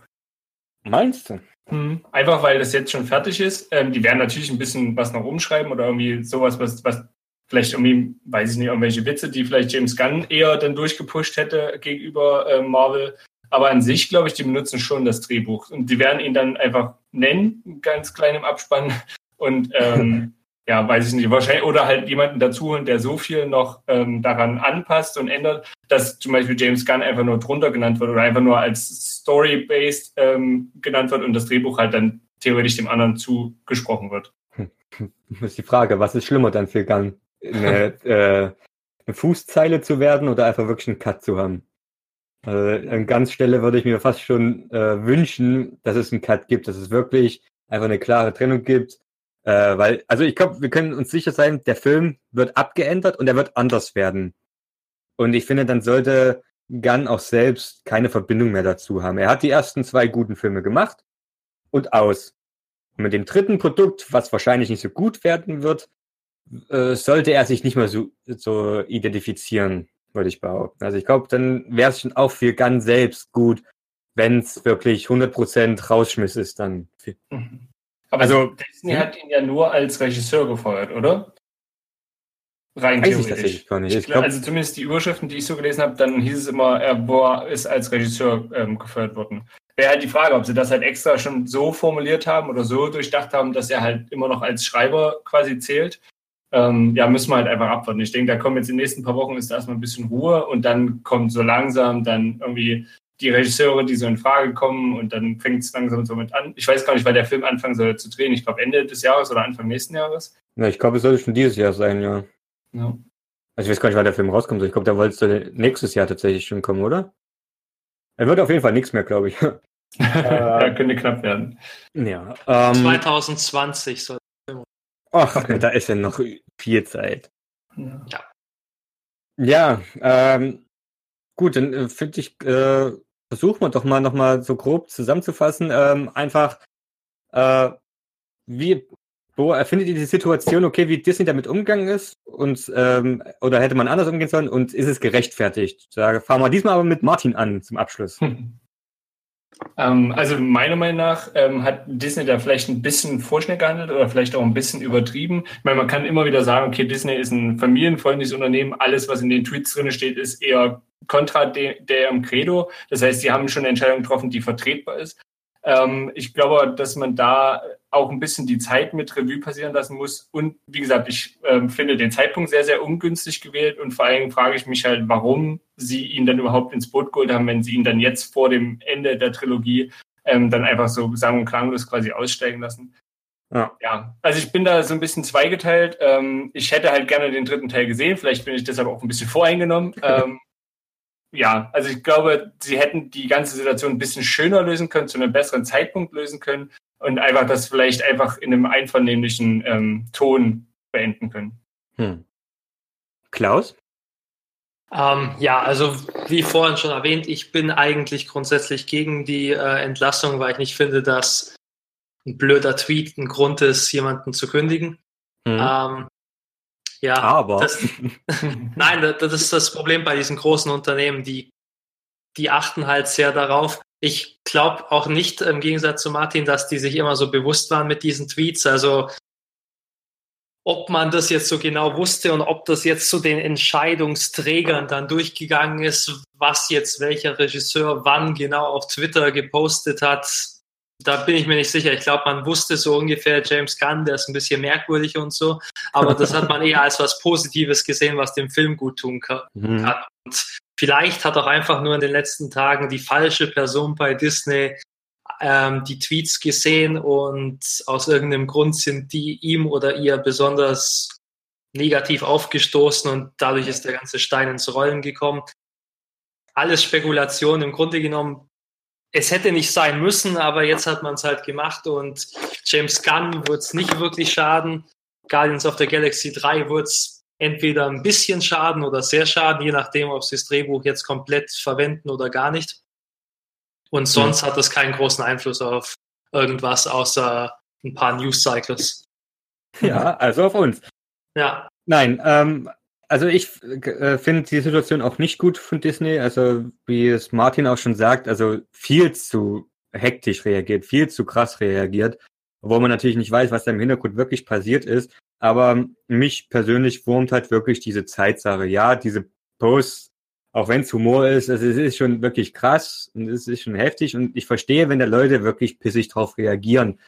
Meinst du? Hm. Einfach weil das jetzt schon fertig ist. Ähm, die werden natürlich ein bisschen was noch umschreiben oder irgendwie sowas, was, was vielleicht irgendwie, weiß ich nicht, irgendwelche Witze, die vielleicht James Gunn eher dann durchgepusht hätte gegenüber äh, Marvel. Aber an sich, glaube ich, die benutzen schon das Drehbuch. Und die werden ihn dann einfach nennen, ganz klein im Abspann. Und ähm, [LAUGHS] ja, weiß ich nicht, wahrscheinlich, oder halt jemanden dazu holen, der so viel noch ähm, daran anpasst und ändert, dass zum Beispiel James Gunn einfach nur drunter genannt wird oder einfach nur als Story-based ähm, genannt wird und das Drehbuch halt dann theoretisch dem anderen zugesprochen wird. [LAUGHS] Das ist die Frage, was ist schlimmer dann für Gunn? Eine, [LAUGHS] äh, eine Fußzeile zu werden oder einfach wirklich einen Cut zu haben? Also an ganz Stelle würde ich mir fast schon äh, wünschen, dass es einen Cut gibt, dass es wirklich einfach eine klare Trennung gibt. Äh, weil, also ich glaube, wir können uns sicher sein, der Film wird abgeändert und er wird anders werden. Und ich finde, dann sollte Gunn auch selbst keine Verbindung mehr dazu haben. Er hat die ersten zwei guten Filme gemacht und aus. Und mit dem dritten Produkt, was wahrscheinlich nicht so gut werden wird, äh, sollte er sich nicht mehr so, so identifizieren würde ich behaupten. Also ich glaube, dann wäre es schon auch für ganz selbst gut, wenn es wirklich 100% Rausschmiss ist dann. Mhm. Aber also, Disney hm? hat ihn ja nur als Regisseur gefeuert, oder? Rein Weiß theoretisch. Ich nicht. Ich glaub, also zumindest die Überschriften, die ich so gelesen habe, dann hieß es immer, er war, ist als Regisseur ähm, gefeuert worden. Wäre halt die Frage, ob sie das halt extra schon so formuliert haben oder so durchdacht haben, dass er halt immer noch als Schreiber quasi zählt ähm, ja, müssen wir halt einfach abwarten. Ich denke, da kommen jetzt in den nächsten paar Wochen ist da erstmal ein bisschen Ruhe und dann kommt so langsam dann irgendwie die Regisseure, die so in Frage kommen und dann fängt es langsam so mit an. Ich weiß gar nicht, weil der Film anfangen soll zu drehen. Ich glaube Ende des Jahres oder Anfang nächsten Jahres. Ja, ich glaube, es sollte schon dieses Jahr sein, ja. ja. Also ich weiß gar nicht, wann der Film rauskommt. Ich glaube, da wollte nächstes Jahr tatsächlich schon kommen, oder? Er wird auf jeden Fall nichts mehr, glaube ich. [LAUGHS] ja, könnte knapp werden. Ja. Ähm, 2020 soll Ach, da ist ja noch viel Zeit. Ja. Ja, ähm, gut, dann äh, finde ich, äh, versuchen wir doch mal nochmal so grob zusammenzufassen. Ähm, einfach, äh, wie, wo erfindet ihr die Situation, okay, wie Disney damit umgegangen ist? Und, ähm, oder hätte man anders umgehen sollen? Und ist es gerechtfertigt? Da fahren wir diesmal aber mit Martin an zum Abschluss. [LAUGHS] Ähm, also meiner Meinung nach ähm, hat Disney da vielleicht ein bisschen vorschnell gehandelt oder vielleicht auch ein bisschen übertrieben. Ich meine, man kann immer wieder sagen, okay, Disney ist ein familienfreundliches Unternehmen. Alles, was in den Tweets drin steht, ist eher kontra de, der im Credo. Das heißt, sie haben schon eine Entscheidung getroffen, die vertretbar ist. Ähm, ich glaube, dass man da auch ein bisschen die Zeit mit Revue passieren lassen muss. Und wie gesagt, ich äh, finde den Zeitpunkt sehr, sehr ungünstig gewählt und vor allem frage ich mich halt, warum sie ihn dann überhaupt ins Boot geholt haben, wenn sie ihn dann jetzt vor dem Ende der Trilogie ähm, dann einfach so sang- und klanglos quasi aussteigen lassen. Ja. ja, also ich bin da so ein bisschen zweigeteilt. Ähm, ich hätte halt gerne den dritten Teil gesehen. Vielleicht bin ich deshalb auch ein bisschen voreingenommen. [LAUGHS] ähm, ja, also ich glaube, sie hätten die ganze Situation ein bisschen schöner lösen können, zu einem besseren Zeitpunkt lösen können und einfach das vielleicht einfach in einem einvernehmlichen ähm, Ton beenden können. Hm. Klaus? Ähm, ja, also wie vorhin schon erwähnt, ich bin eigentlich grundsätzlich gegen die äh, Entlassung, weil ich nicht finde, dass ein blöder Tweet ein Grund ist, jemanden zu kündigen. Mhm. Ähm, ja, aber. Das, [LAUGHS] nein, das ist das Problem bei diesen großen Unternehmen, die, die achten halt sehr darauf. Ich glaube auch nicht im Gegensatz zu Martin, dass die sich immer so bewusst waren mit diesen Tweets. Also ob man das jetzt so genau wusste und ob das jetzt zu den Entscheidungsträgern dann durchgegangen ist, was jetzt welcher Regisseur wann genau auf Twitter gepostet hat, da bin ich mir nicht sicher. Ich glaube, man wusste so ungefähr, James Gunn, der ist ein bisschen merkwürdig und so. Aber das hat man eher als was Positives gesehen, was dem Film gut tun kann. Mhm. Und vielleicht hat auch einfach nur in den letzten Tagen die falsche Person bei Disney ähm, die Tweets gesehen und aus irgendeinem Grund sind die ihm oder ihr besonders negativ aufgestoßen und dadurch ist der ganze Stein ins Rollen gekommen. Alles Spekulation. Im Grunde genommen es hätte nicht sein müssen, aber jetzt hat man es halt gemacht und James Gunn wird es nicht wirklich schaden. Guardians of the Galaxy 3 wird es entweder ein bisschen schaden oder sehr schaden, je nachdem, ob sie das Drehbuch jetzt komplett verwenden oder gar nicht. Und sonst mhm. hat das keinen großen Einfluss auf irgendwas außer ein paar News-Cycles. Ja, also auf uns. Ja. Nein, ähm, also ich äh, finde die Situation auch nicht gut von Disney. Also wie es Martin auch schon sagt, also viel zu hektisch reagiert, viel zu krass reagiert, obwohl man natürlich nicht weiß, was da im Hintergrund wirklich passiert ist. Aber mich persönlich wurmt halt wirklich diese Zeitsache. Ja, diese Posts, auch wenn es Humor ist, also es ist schon wirklich krass und es ist schon heftig und ich verstehe, wenn da Leute wirklich pissig drauf reagieren.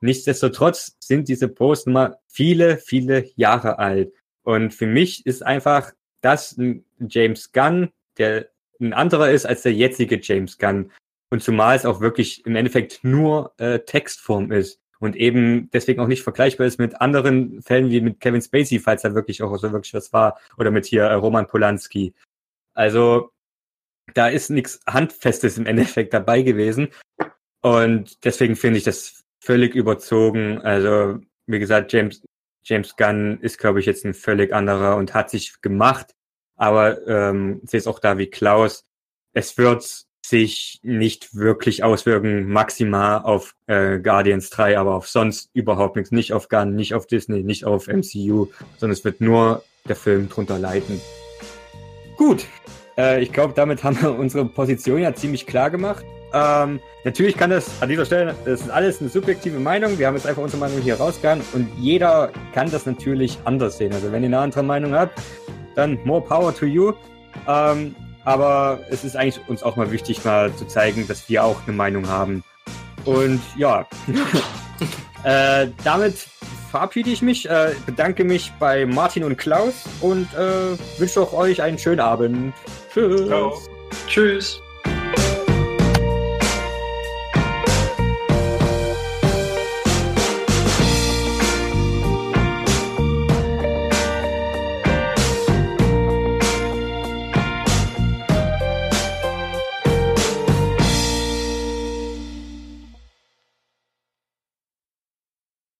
Nichtsdestotrotz sind diese Posts mal viele, viele Jahre alt. Und für mich ist einfach das ein James Gunn, der ein anderer ist als der jetzige James Gunn. Und zumal es auch wirklich im Endeffekt nur äh, Textform ist und eben deswegen auch nicht vergleichbar ist mit anderen Fällen wie mit Kevin Spacey, falls da wirklich auch so wirklich was war, oder mit hier äh, Roman Polanski. Also da ist nichts Handfestes im Endeffekt dabei gewesen. Und deswegen finde ich das völlig überzogen. Also, wie gesagt, James, James Gunn ist, glaube ich, jetzt ein völlig anderer und hat sich gemacht. Aber ähm, sehe es auch da wie Klaus. Es wird sich nicht wirklich auswirken, maximal auf äh, Guardians 3, aber auf sonst überhaupt nichts. Nicht auf Gunn, nicht auf Disney, nicht auf MCU, sondern es wird nur der Film drunter leiden. Gut, äh, ich glaube, damit haben wir unsere Position ja ziemlich klar gemacht. Ähm, natürlich kann das an dieser Stelle, das ist alles eine subjektive Meinung. Wir haben jetzt einfach unsere Meinung hier rausgehauen und jeder kann das natürlich anders sehen. Also wenn ihr eine andere Meinung habt, dann more power to you. Ähm, aber es ist eigentlich uns auch mal wichtig, mal zu zeigen, dass wir auch eine Meinung haben. Und ja, [LAUGHS] äh, damit verabschiede ich mich, äh, bedanke mich bei Martin und Klaus und äh, wünsche auch euch einen schönen Abend. Tschüss. Ciao. Tschüss.